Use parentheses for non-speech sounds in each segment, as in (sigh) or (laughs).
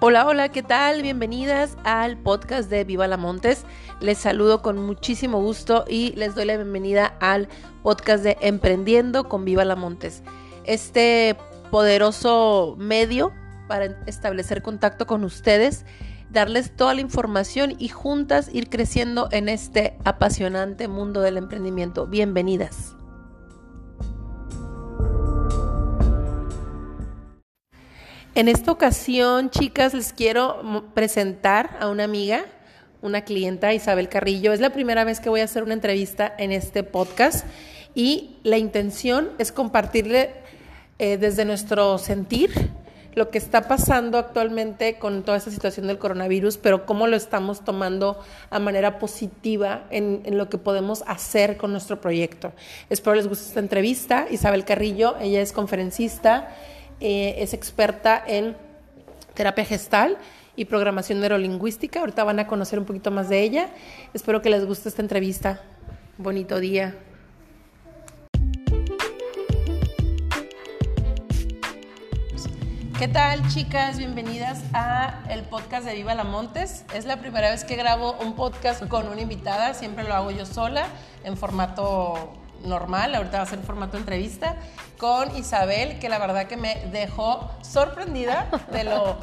Hola, hola, ¿qué tal? Bienvenidas al podcast de Viva la Montes. Les saludo con muchísimo gusto y les doy la bienvenida al podcast de Emprendiendo con Viva la Montes. Este poderoso medio para establecer contacto con ustedes, darles toda la información y juntas ir creciendo en este apasionante mundo del emprendimiento. Bienvenidas. En esta ocasión, chicas, les quiero presentar a una amiga, una clienta, Isabel Carrillo. Es la primera vez que voy a hacer una entrevista en este podcast y la intención es compartirle eh, desde nuestro sentir lo que está pasando actualmente con toda esta situación del coronavirus, pero cómo lo estamos tomando a manera positiva en, en, lo que podemos hacer con nuestro proyecto. Espero les guste esta entrevista. Isabel Carrillo, ella es conferencista eh, es experta en terapia gestal y programación neurolingüística. Ahorita van a conocer un poquito más de ella. Espero que les guste esta entrevista. Bonito día. ¿Qué tal, chicas? Bienvenidas a el podcast de Viva la Montes. Es la primera vez que grabo un podcast con una invitada, siempre lo hago yo sola en formato normal, ahorita va a ser formato entrevista, con Isabel, que la verdad que me dejó sorprendida de lo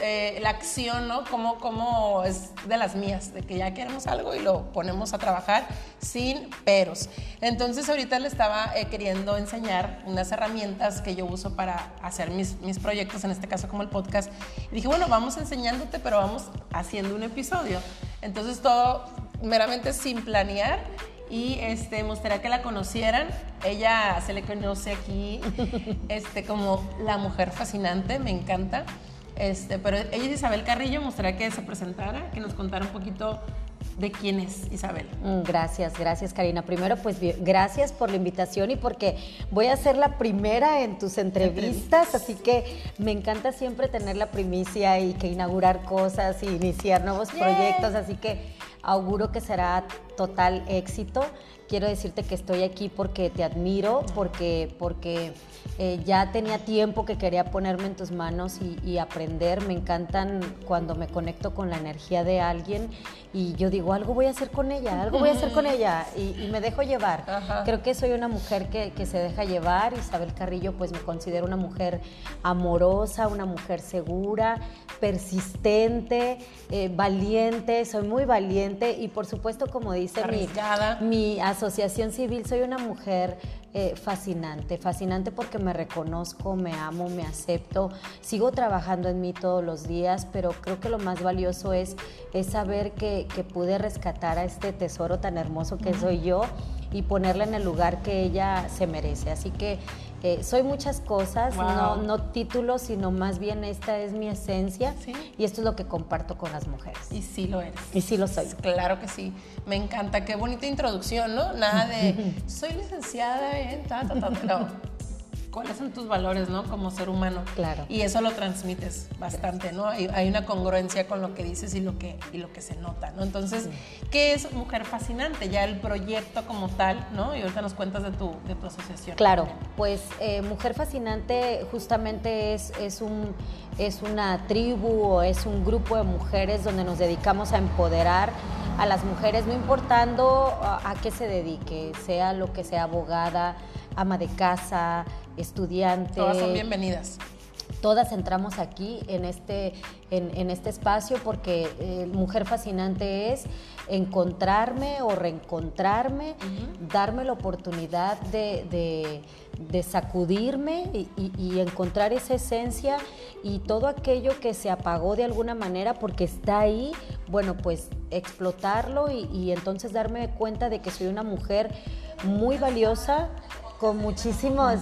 eh, la acción, ¿no? Como, como es de las mías, de que ya queremos algo y lo ponemos a trabajar sin peros. Entonces ahorita le estaba eh, queriendo enseñar unas herramientas que yo uso para hacer mis, mis proyectos, en este caso como el podcast. Y dije, bueno, vamos enseñándote, pero vamos haciendo un episodio. Entonces todo meramente sin planear y este, me gustaría que la conocieran. Ella se le conoce aquí (laughs) este, como la mujer fascinante, me encanta. Este, pero ella es Isabel Carrillo, me gustaría que se presentara, que nos contara un poquito de quién es Isabel. Mm, gracias, gracias Karina. Primero, pues gracias por la invitación y porque voy a ser la primera en tus entrevistas, así que me encanta siempre tener la primicia y que inaugurar cosas y iniciar nuevos proyectos, así que auguro que será total éxito. Quiero decirte que estoy aquí porque te admiro, porque, porque eh, ya tenía tiempo que quería ponerme en tus manos y, aprender. Me encantan cuando me conecto con la energía de alguien y yo digo, algo voy a hacer con ella, algo voy a hacer con ella y, me dejo llevar. Creo que soy una mujer que, que, se deja llevar. Isabel Carrillo, pues me considero una mujer amorosa, una mujer segura, persistente, eh, valiente, soy muy valiente y por supuesto, como dice mi, mi asociación civil, soy una mujer eh, fascinante, fascinante porque me reconozco, me amo, me acepto, sigo trabajando en mí todos los días, pero creo que lo más valioso es, es saber que, que pude rescatar a este tesoro tan hermoso que soy yo y ponerla en el lugar que ella se merece. Así que eh, soy muchas cosas, no, no títulos, sino más bien esta es mi esencia y esto es lo que comparto con las mujeres. Y sí lo eres. Y sí lo soy. Claro que sí. Me encanta. Qué bonita introducción, ¿no? Nada de (laughs) soy licenciada en ta, ta, ta. No cuáles son tus valores, ¿no? Como ser humano. Claro. Y eso lo transmites bastante, ¿no? Hay, hay, una congruencia con lo que dices y lo que, y lo que se nota, ¿no? Entonces, ¿qué es Mujer Fascinante? Ya el proyecto como tal, ¿no? Y ahorita nos cuentas de tu, de tu asociación. Claro, pues eh, Mujer Fascinante justamente es, es, un, es una tribu o es un grupo de mujeres donde nos dedicamos a empoderar a las mujeres, no importando a, a qué se dedique, sea lo que sea abogada, ama de casa, estudiante. Todas son bienvenidas. Todas entramos aquí en este, en, este espacio porque eh, Mujer Fascinante es encontrarme o reencontrarme, darme la oportunidad de, sacudirme y, encontrar esa esencia y todo aquello que se apagó de alguna manera porque está ahí, bueno, pues explotarlo y, y entonces darme cuenta de que soy una mujer muy valiosa, con muchísimos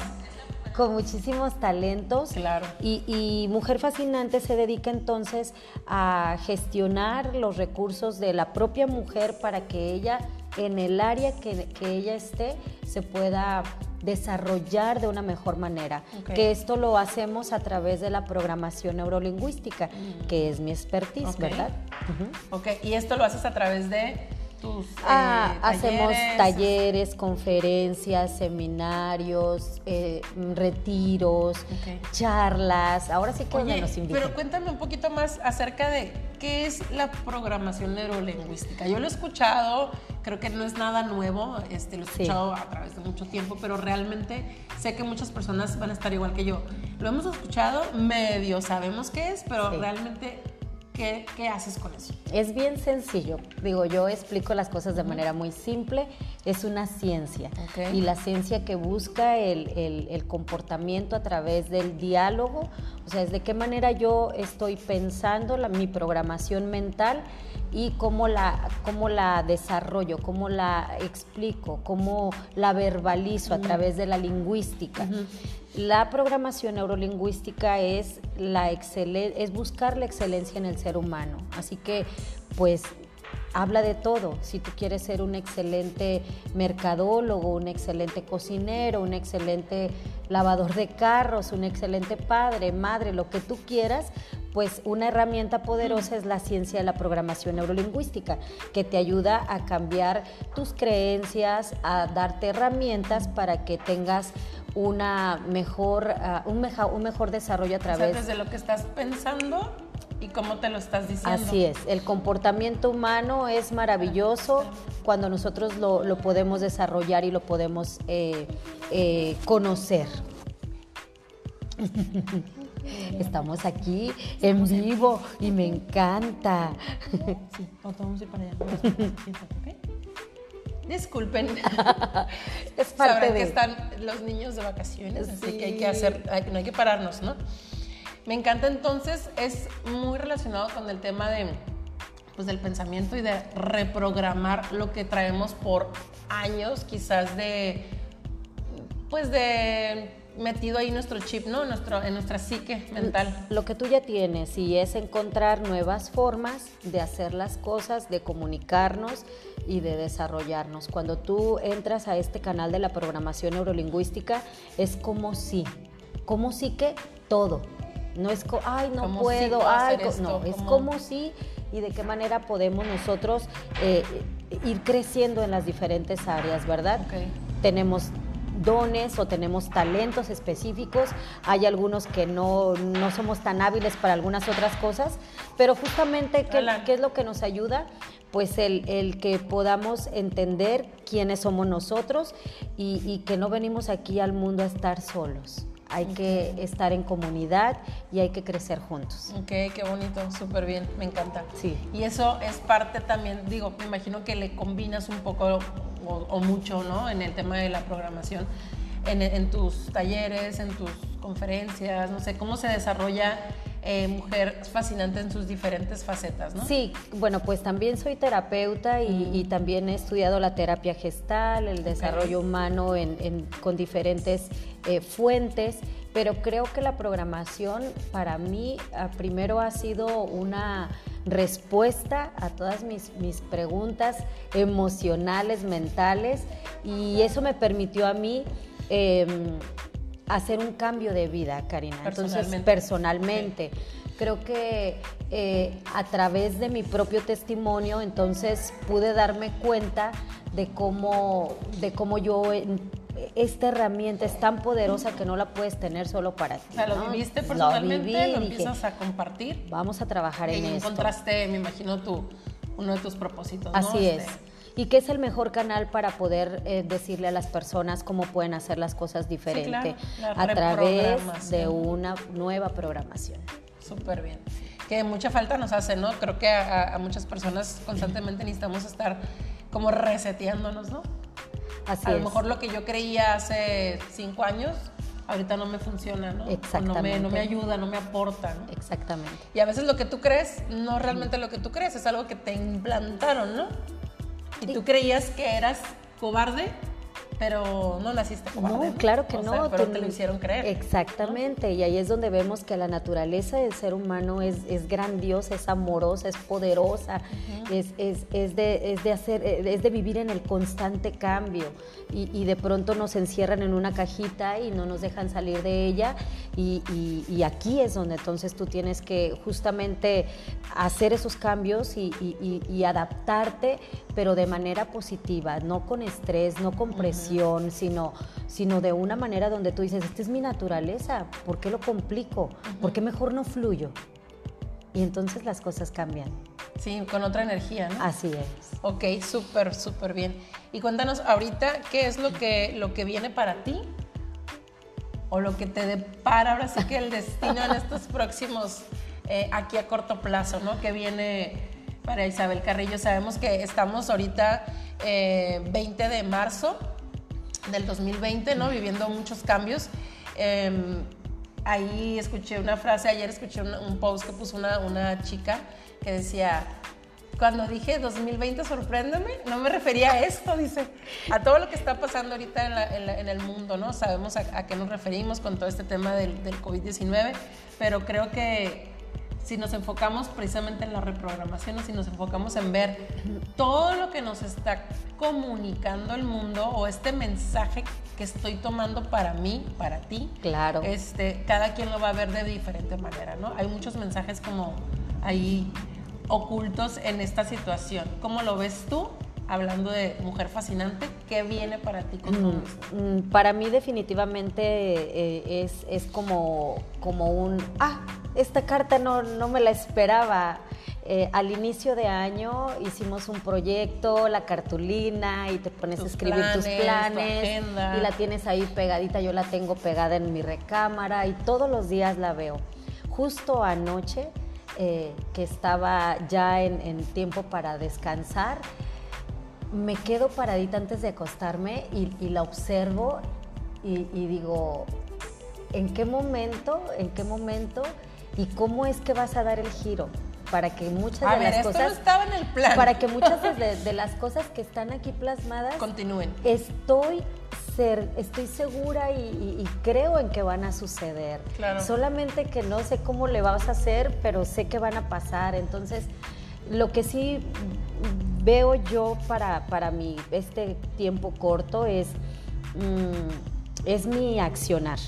con muchísimos talentos. Claro. Y, Mujer Fascinante se dedica entonces a gestionar los recursos de la propia mujer para que ella, en el área que, ella esté, se pueda desarrollar de una mejor manera. Que esto lo hacemos a través de la programación neurolingüística, mm. que es mi expertise, ¿verdad? Ok, y esto lo haces a través de tus Ah, eh, hacemos talleres? talleres, conferencias, seminarios, eh, retiros, charlas. Ahora sí que Oye, nos inviten. pero cuéntame un poquito más acerca de qué es la programación neurolingüística. Yo lo he escuchado, creo que no es nada nuevo, este, lo he Sí. escuchado a través de mucho tiempo, pero realmente sé que muchas personas van a estar igual que yo. Lo hemos escuchado, medio sabemos qué es, pero Sí. realmente, ¿qué, haces con eso? Es bien sencillo. Digo, yo explico las cosas de manera muy simple. Es una ciencia. Y la ciencia que busca el, el- el comportamiento a través del diálogo. O sea, es de qué manera yo estoy pensando la, mi programación mental y cómo la, cómo la desarrollo, cómo la explico, cómo la verbalizo a través de la lingüística. La programación neurolingüística es, la excelen- es buscar la excelencia en el ser humano. Así que, pues, habla de todo. Si tú quieres ser un excelente mercadólogo, un excelente cocinero, un excelente lavador de carros, un excelente padre, madre, lo que tú quieras, pues una herramienta poderosa es la ciencia de la programación neurolingüística, que te ayuda a cambiar tus creencias, a darte herramientas para que tengas una mejor, ah, un, meja- un mejor desarrollo a O sea, través desde lo que estás pensando y cómo te lo estás diciendo. Así es, el comportamiento humano es maravilloso cuando nosotros lo, lo podemos desarrollar y lo podemos eh, eh, conocer. (laughs) Estamos aquí en vivo y me encanta. Sí, vamos a ir para allá. (laughs) Disculpen. Es parte Sabrán que están los niños de vacaciones, así Sí. que hay que hacer, hay- no hay que pararnos, ¿no? Me encanta entonces, es muy relacionado con el tema de, pues, del pensamiento y de reprogramar lo que traemos por años, quizás de, pues de metido ahí nuestro chip, ¿no? Nuestro, en nuestra psique mental. Lo que tú ya tienes y es encontrar nuevas formas de hacer las cosas, de comunicarnos y de desarrollarnos. Cuando tú entras a este canal de la programación neurolingüística, es como si, como si que todo. No es, co- ay, no Como si puedo, puedo ay, esto, no, es como- si y de qué manera podemos nosotros eh, ir creciendo en las diferentes áreas, ¿verdad? Tenemos dones o tenemos talentos específicos, hay algunos que no, no somos tan hábiles para algunas otras cosas, pero justamente, ¿qué, qué es lo que nos ayuda? Pues el, el que podamos entender quiénes somos nosotros y, y que no venimos aquí al mundo a estar solos. Hay que estar en comunidad y hay que crecer juntos. Ok, qué bonito, súper bien, me encanta. Sí. Y eso es parte también, digo, me imagino que le combinas un poco o, o mucho, ¿no? En el tema de la programación, en, en tus talleres, en tus conferencias, no sé, cómo se desarrolla eh, Mujer Fascinante en sus diferentes facetas, ¿no? Sí, bueno, pues también soy terapeuta y, y también he estudiado la terapia gestal, el desarrollo humano en- en- con diferentes eh, fuentes, pero creo que la programación para mí primero ha sido una respuesta a todas mis, mis preguntas emocionales, mentales, y eso me permitió a mí... em, hacer un cambio de vida, Karina. Entonces, Personalmente. Creo que eh, a través de mi propio testimonio, entonces pude darme cuenta de cómo, de cómo yo, esta herramienta es tan poderosa que no la puedes tener solo para ti. O sea, lo ¿no? viviste Lo personalmente, viví, lo dije, empiezas a compartir. Vamos a trabajar Y en esto. encontraste, me imagino, tu, uno de tus propósitos, ¿no? Así es. Este, Y que es el mejor canal para poder eh, decirle a las personas cómo pueden hacer las cosas diferente claro, la a través de una nueva programación. Súper bien. Que mucha falta nos hace, ¿no? Creo que a, a muchas personas constantemente necesitamos estar como reseteándonos, ¿no? Así a lo es. mejor lo que yo creía hace cinco años, ahorita no me funciona, ¿no? O No me, Exactamente. no me ayuda, no me aporta, ¿no? Exactamente. Y a veces lo que tú crees no es realmente lo que tú crees, es algo que te implantaron, ¿no? Y tú creías que eras cobarde pero no naciste cobarde. No, claro que no. pero te lo hicieron creer. Exactamente, y ahí es donde vemos que la naturaleza del ser humano es, es grandiosa, es amorosa, es poderosa, es, es, es, de, es, de hacer, es de vivir en el constante cambio. Y, y, de pronto nos encierran en una cajita y no nos dejan salir de ella. Y, y, y aquí es donde entonces tú tienes que justamente hacer esos cambios y, adaptarte, pero de manera positiva, no con estrés, no con presión, sino, sino de una manera donde tú dices, esta es mi naturaleza, ¿por qué lo complico? ¿Por qué mejor no fluyo? Y entonces las cosas cambian. Sí, con otra energía, ¿no? Así es. Ok, súper, súper bien. Y cuéntanos ahorita, ¿qué es lo que, lo que viene para ti? O lo que te depara ahora sí que el destino en estos (laughs) próximos, eh, aquí a corto plazo, ¿no? Que viene para Isabel Carrillo. Sabemos que estamos ahorita 20 eh, de marzo del 2020, ¿no? Viviendo muchos cambios. Em, ahí escuché una frase, ayer escuché un, post que puso una, una chica que decía, cuando dije 2020 sorpréndeme, no me refería a esto, dice, a todo lo que está pasando ahorita en, el mundo, ¿no? Sabemos a, qué nos referimos con todo este tema del, del COVID-19, pero creo que si nos enfocamos precisamente en la reprogramación o si nos enfocamos en ver todo lo que nos está comunicando el mundo o este mensaje que estoy tomando para mí, para ti. Claro. Este, cada quien lo va a ver de diferente manera, ¿no? Hay muchos mensajes como ahí ocultos en esta situación. ¿Cómo lo ves tú? Hablando de mujer fascinante, ¿qué viene para ti con todo esto? Mm, para mí definitivamente eh, es, es como, como un, ah, esta carta no, no me la esperaba. Eh, al inicio de año hicimos un proyecto, la cartulina, y te pones a escribir tus planes y la tienes ahí pegadita, yo la tengo pegada en mi recámara y todos los días la veo. Justo anoche, eh, que estaba ya en, tiempo para descansar, me quedo paradita antes de acostarme y, la observo y, y digo, ¿en qué momento, en qué momento y cómo es que vas a dar el giro? para que muchas de las cosas estaba en el plan. para que muchas de, (laughs) las cosas que están aquí plasmadas continúen. Estoy ser, estoy segura y, creo en que van a suceder. Claro. Solamente que no sé cómo le vas a hacer, pero sé que van a pasar. Entonces, lo que sí veo yo para, para mi este tiempo corto es, mm, es mi accionar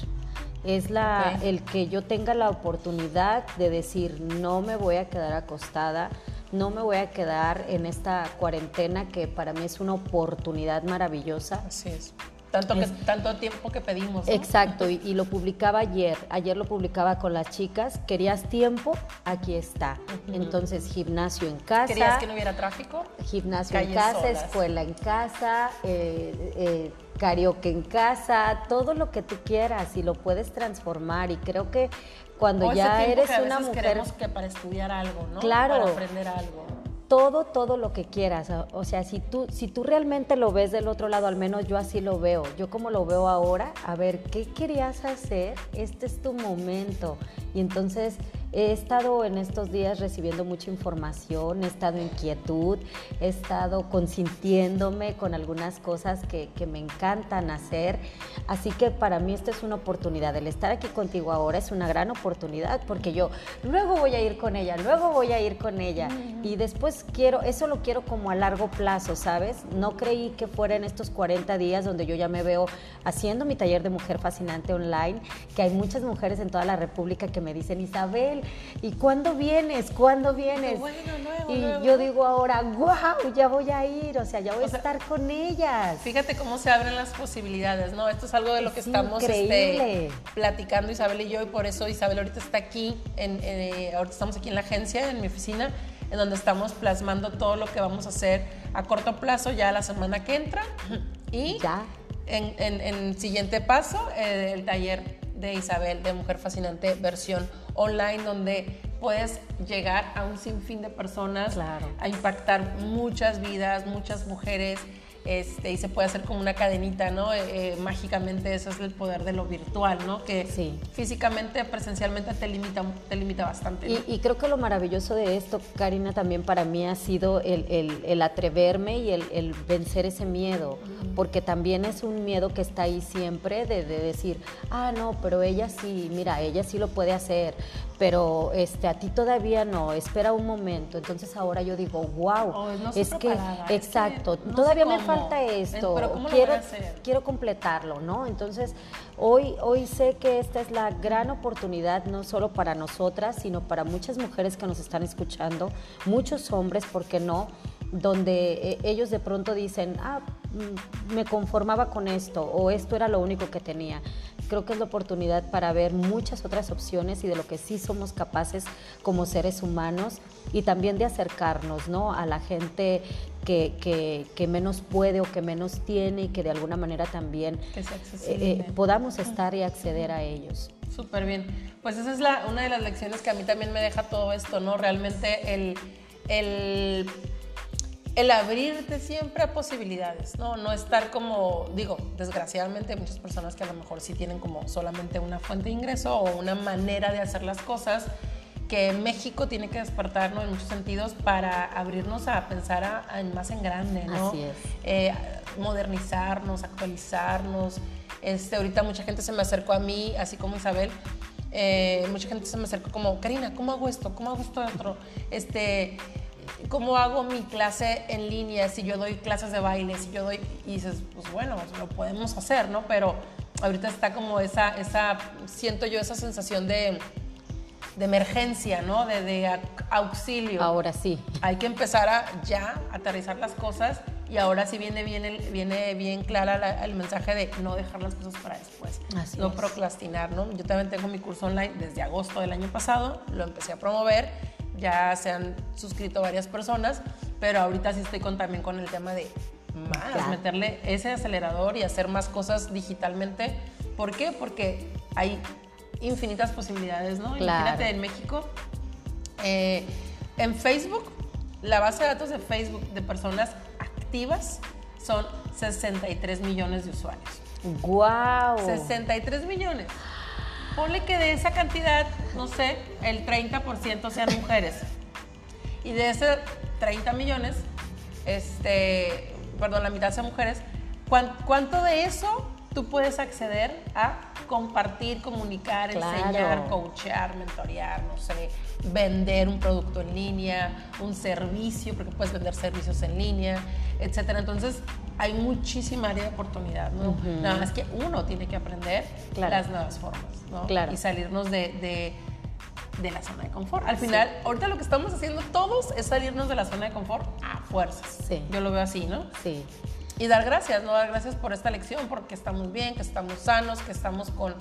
es la, el que yo tenga la oportunidad de decir, no me voy a quedar acostada, no me voy a quedar en esta cuarentena que para mí es una oportunidad maravillosa. Así es. Tanto, que, tanto tiempo que pedimos. Exacto, (laughs) y, lo publicaba ayer. Ayer lo publicaba con las chicas. ¿Querías tiempo? Aquí está. Entonces, gimnasio en casa. ¿Querías que no hubiera tráfico? Gimnasio en casa, escuela en casa, eh, eh, karaoke en casa, todo lo que tú quieras y lo puedes transformar. Y creo que cuando ya eres una mujer. que para estudiar algo, ¿no? Claro. Para aprender algo todo, todo lo que quieras. O sea, si tú, si tú realmente lo ves del otro lado, al menos yo así lo veo. Yo como lo veo ahora, a ver, ¿qué querías hacer? Este es tu momento. Y entonces He estado en estos días recibiendo mucha información, he estado en quietud, he estado consintiéndome con algunas cosas que, me encantan hacer. Así que para mí esta es una oportunidad. El estar aquí contigo ahora es una gran oportunidad porque yo luego voy a ir con ella, luego voy a ir con ella. Y después quiero, eso lo quiero como a largo plazo, ¿sabes? No creí que fuera en estos 40 días donde yo ya me veo haciendo mi taller de mujer fascinante online, que hay muchas mujeres en toda la República que me dicen, Isabel, ¿y cuándo vienes? ¿Cuándo vienes? y yo digo ahora, wow, ya voy a ir, o sea, ya voy a estar con ellas. Fíjate cómo se abren las posibilidades, ¿no? Esto es algo de lo que estamos este, platicando Isabel y yo, y por eso Isabel ahorita está aquí, en, eh, ahorita estamos aquí en la agencia, en mi oficina, en donde estamos plasmando todo lo que vamos a hacer a corto plazo ya la semana que entra. Y ya. En, en, siguiente paso, eh, el taller de Isabel de Mujer Fascinante versión online donde puedes llegar a un sinfín de personas, a impactar muchas vidas, muchas mujeres. Este, y se puede hacer como una cadenita, ¿no? Eh, eh, mágicamente eso es el poder de lo virtual, ¿no? Que Sí. físicamente, presencialmente te limita, te limita bastante. ¿no? Y, y creo que lo maravilloso de esto, Karina, también para mí ha sido el, el- el atreverme y el, el vencer ese miedo, porque también es un miedo que está ahí siempre de, de decir, ah, no, pero ella sí, mira, ella sí lo puede hacer, pero este, a ti todavía no, espera un momento. Entonces ahora yo digo, wow, Oh, no es que, preparada, es que exacto, no todavía me falta esto, pero ¿cómo lo quiero, hacer? quiero completarlo, ¿no? Entonces, hoy, hoy sé que esta es la gran oportunidad, no solo para nosotras, sino para muchas mujeres que nos están escuchando, muchos hombres, ¿por qué no? Donde eh, ellos de pronto dicen, ah, mm, me conformaba con esto, o esto era lo único que tenía. Creo que es la oportunidad para ver muchas otras opciones y de lo que sí somos capaces como seres humanos y también de acercarnos ¿no? a la gente que, que- que menos puede o que menos tiene y que de alguna manera también eh, eh, podamos estar y acceder a ellos. Súper bien. Pues esa es la, una de las lecciones que a mí también me deja todo esto, ¿no? Realmente el, el, el abrirte siempre a posibilidades, ¿no? No estar como, digo, desgraciadamente hay muchas personas que a lo mejor sí tienen como solamente una fuente de ingreso o una manera de hacer las cosas que México tiene que despertarnos en muchos sentidos para abrirnos a pensar a- a- más en grande, ¿no? Así es. eh, modernizarnos, actualizarnos. Este, ahorita mucha gente se me acercó a mí, así como Isabel, eh, mucha gente se me acercó como, Karina, ¿cómo hago esto? ¿Cómo hago esto otro? Este, ¿Cómo hago mi clase en línea? Si yo doy clases de baile, si yo doy... Y dices, pues bueno, lo podemos hacer, ¿no? Pero ahorita está como esa, esa siento yo esa sensación de, de emergencia, ¿no? De, de au- auxilio Ahora sí. hay que empezar a ya aterrizar las cosas y ahora sí viene bien, el- viene bien clara la- el mensaje de no dejar las cosas para después, Así no es. procrastinar, ¿no? Yo también tengo mi curso online desde agosto del año pasado, lo empecé a promover, ya se han suscrito varias personas, pero ahorita sí estoy con, también con el tema de más, Claro. meterle ese acelerador y hacer más cosas digitalmente. ¿Por qué? Porque hay infinitas posibilidades, ¿no? Claro. Imagínate en México, eh, en Facebook, la base de datos de Facebook de personas activas son 63 millones de usuarios. ¡Guau! 63 millones. Ponle que de esa cantidad, no sé, el 30% sean mujeres. Y de ese 30 millones, este, perdón, la mitad sean mujeres, ¿cuán- ¿cuánto de eso tú puedes acceder a compartir, comunicar, Claro. enseñar, coachear, mentorear, no sé, vender un producto en línea, un servicio, porque puedes vender servicios en línea, etcétera. Entonces, hay muchísima área de oportunidad, ¿no? Nada más que uno tiene que aprender Claro. las nuevas formas, ¿no? Claro. Y salirnos de, de- de la zona de confort. Al final, ahorita lo que estamos haciendo todos es salirnos de la zona de confort a fuerzas. Sí. Yo lo veo así, ¿no? Sí. Y dar gracias, ¿no? Dar gracias por esta lección, porque estamos bien, que estamos sanos, que estamos con...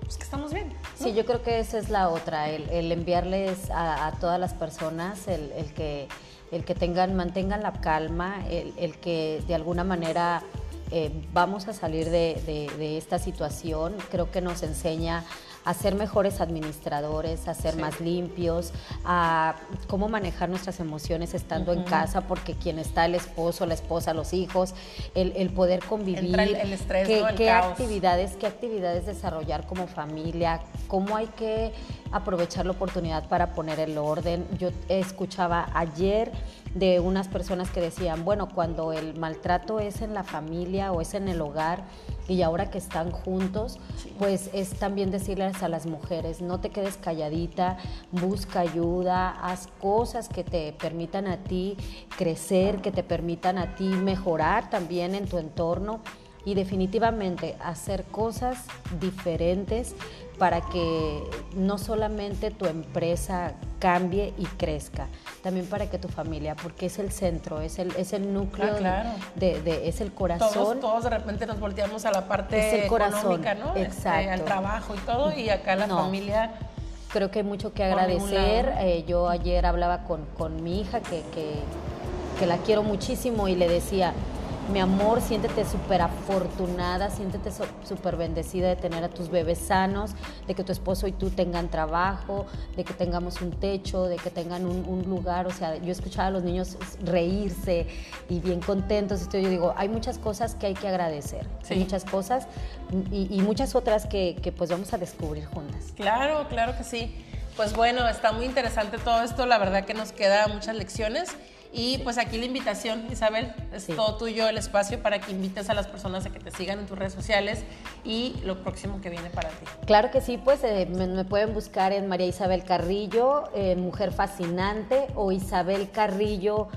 Pues que estamos bien. Sí, yo creo que esa es la otra, el, enviarles a, todas las personas, el, el que, el que tengan, mantengan la calma, el, el que de alguna manera eh, vamos a salir de- de esta situación. Creo que nos enseña a ser mejores administradores, a ser Sí. más limpios, a cómo manejar nuestras emociones estando en casa, porque quien está el esposo, la esposa, los hijos, el, el poder convivir, Entra el- el estrés, qué, ¿no? El qué caos. actividades, qué actividades desarrollar como familia, cómo hay que aprovechar la oportunidad para poner el orden. Yo escuchaba ayer de unas personas que decían, bueno, cuando el maltrato es en la familia o es en el hogar y ahora que están juntos, pues es también decirles a las mujeres, no te quedes calladita, busca ayuda, haz cosas que te permitan a ti crecer, que te permitan a ti mejorar también en tu entorno y definitivamente hacer cosas diferentes para que no solamente tu empresa cambie y crezca, también para que tu familia, porque es el centro, es el, es el núcleo, Ah, claro. de, de- es el corazón. Todos, todos de repente nos volteamos a la parte económica, ¿no? Este, exacto. al trabajo y todo, y acá la No. familia... Creo que hay mucho que agradecer. Eh, yo ayer hablaba con, con mi hija, que, que, que la quiero muchísimo, y le decía, mi amor, siéntete súper afortunada, siéntete súper bendecida de tener a tus bebés sanos, de que tu esposo y tú tengan trabajo, de que tengamos un techo, de que tengan un, lugar. O sea, yo escuchaba a los niños reírse y bien contentos. Entonces yo digo, hay muchas cosas que hay que agradecer, hay muchas cosas y, muchas otras que, que pues vamos a descubrir juntas. Claro, claro que sí. Pues bueno, está muy interesante todo esto, la verdad que nos queda muchas lecciones. Y pues aquí la invitación, Isabel, es todo tuyo el espacio para que invites a las personas a que te sigan en tus redes sociales y lo próximo que viene para ti. Claro que sí, pues eh, me, pueden buscar en María Isabel Carrillo, Mujer Fascinante o Isabel Carrillo.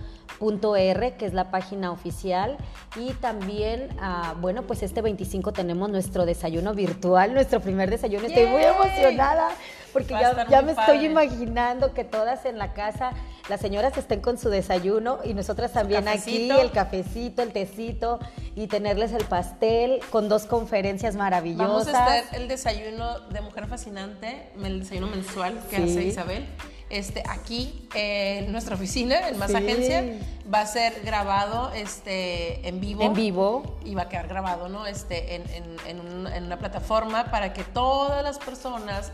R, que es la página oficial. Y también, ah, bueno, pues este 25 tenemos nuestro desayuno virtual, nuestro primer desayuno. Estoy muy emocionada porque ya, ya me estoy imaginando que todas en la casa, las señoras estén con su desayuno y nosotras también aquí, el cafecito, el tecito y tenerles el pastel con dos conferencias maravillosas. Vamos a hacer el desayuno de Mujer Fascinante, el desayuno mensual que hace Isabel. Este, aquí en nuestra oficina, en Más Agencia, va a ser grabado este, en vivo. En vivo. Y va a quedar grabado, ¿no? Este, en, en, en una plataforma para que todas las personas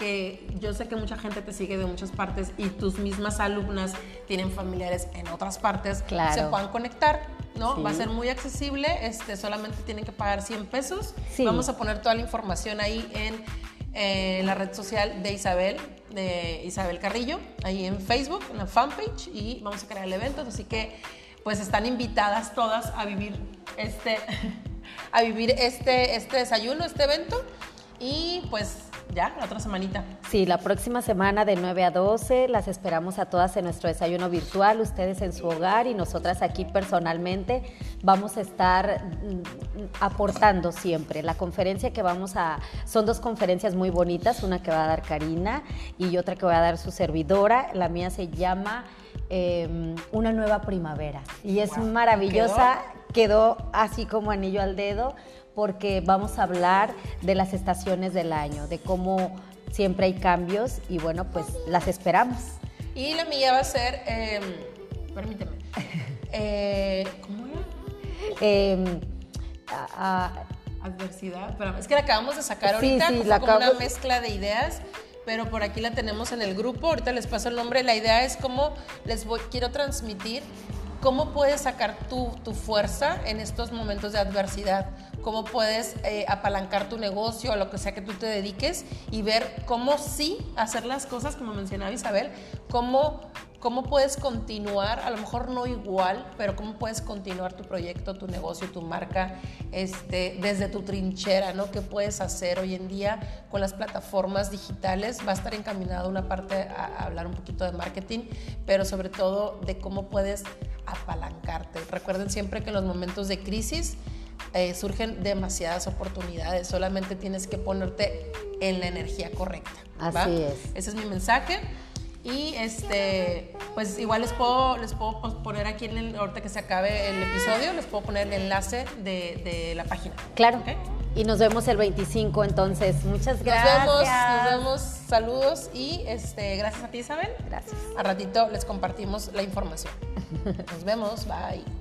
que yo sé que mucha gente te sigue de muchas partes y tus mismas alumnas tienen familiares en otras partes, se puedan conectar, ¿no? Va a ser muy accesible, este, solamente tienen que pagar 100 pesos. Vamos a poner toda la información ahí en eh, la red social de Isabel, de Isabel Carrillo, ahí en Facebook, en la fanpage, y vamos a crear el evento, así que pues están invitadas todas a vivir este, (laughs) a vivir este, este desayuno, este evento, y pues ya, la otra semanita. Sí, la próxima semana de 9 a 12 las esperamos a todas en nuestro desayuno virtual, ustedes en su hogar y nosotras aquí personalmente vamos a estar mm, aportando siempre. La conferencia que vamos a, son dos conferencias muy bonitas, una que va a dar Karina y otra que va a dar su servidora. La mía se llama em, Una nueva primavera y es maravillosa, quedó así como anillo al dedo porque vamos a hablar de las estaciones del año, de cómo siempre hay cambios y bueno, pues las esperamos. Y la mía va a ser, em, permíteme, (laughs) eh, ¿cómo era? Em, Adversidad, pero es que la acabamos de sacar ahorita, sí, la como una mezcla de ideas pero por aquí la tenemos en el grupo. Ahorita les paso el nombre. La idea es cómo les voy, quiero transmitir cómo puedes sacar tu, tu fuerza en estos momentos de adversidad cómo puedes eh, apalancar tu negocio o lo que sea que tú te dediques y ver cómo sí hacer las cosas, como mencionaba Isabel, cómo, cómo puedes continuar, a lo mejor no igual, pero cómo puedes continuar tu proyecto, tu negocio, tu marca este, desde tu trinchera, ¿no? ¿Qué puedes hacer hoy en día con las plataformas digitales? Va a estar encaminado una parte a hablar un poquito de marketing, pero sobre todo de cómo puedes apalancarte. Recuerden siempre que en los momentos de crisis, eh, surgen demasiadas oportunidades, solamente tienes que ponerte en la energía correcta. Así es. Ese es mi mensaje. Y este, pues igual les puedo, les puedo poner aquí en el, ahorita que se acabe el episodio, les puedo poner el enlace de, la página. Claro. Y nos vemos el 25 entonces. Muchas gracias. Nos vemos, nos vemos. Saludos y este, gracias a ti Isabel. Gracias. A ratito les compartimos la información. (laughs) Nos vemos. Bye.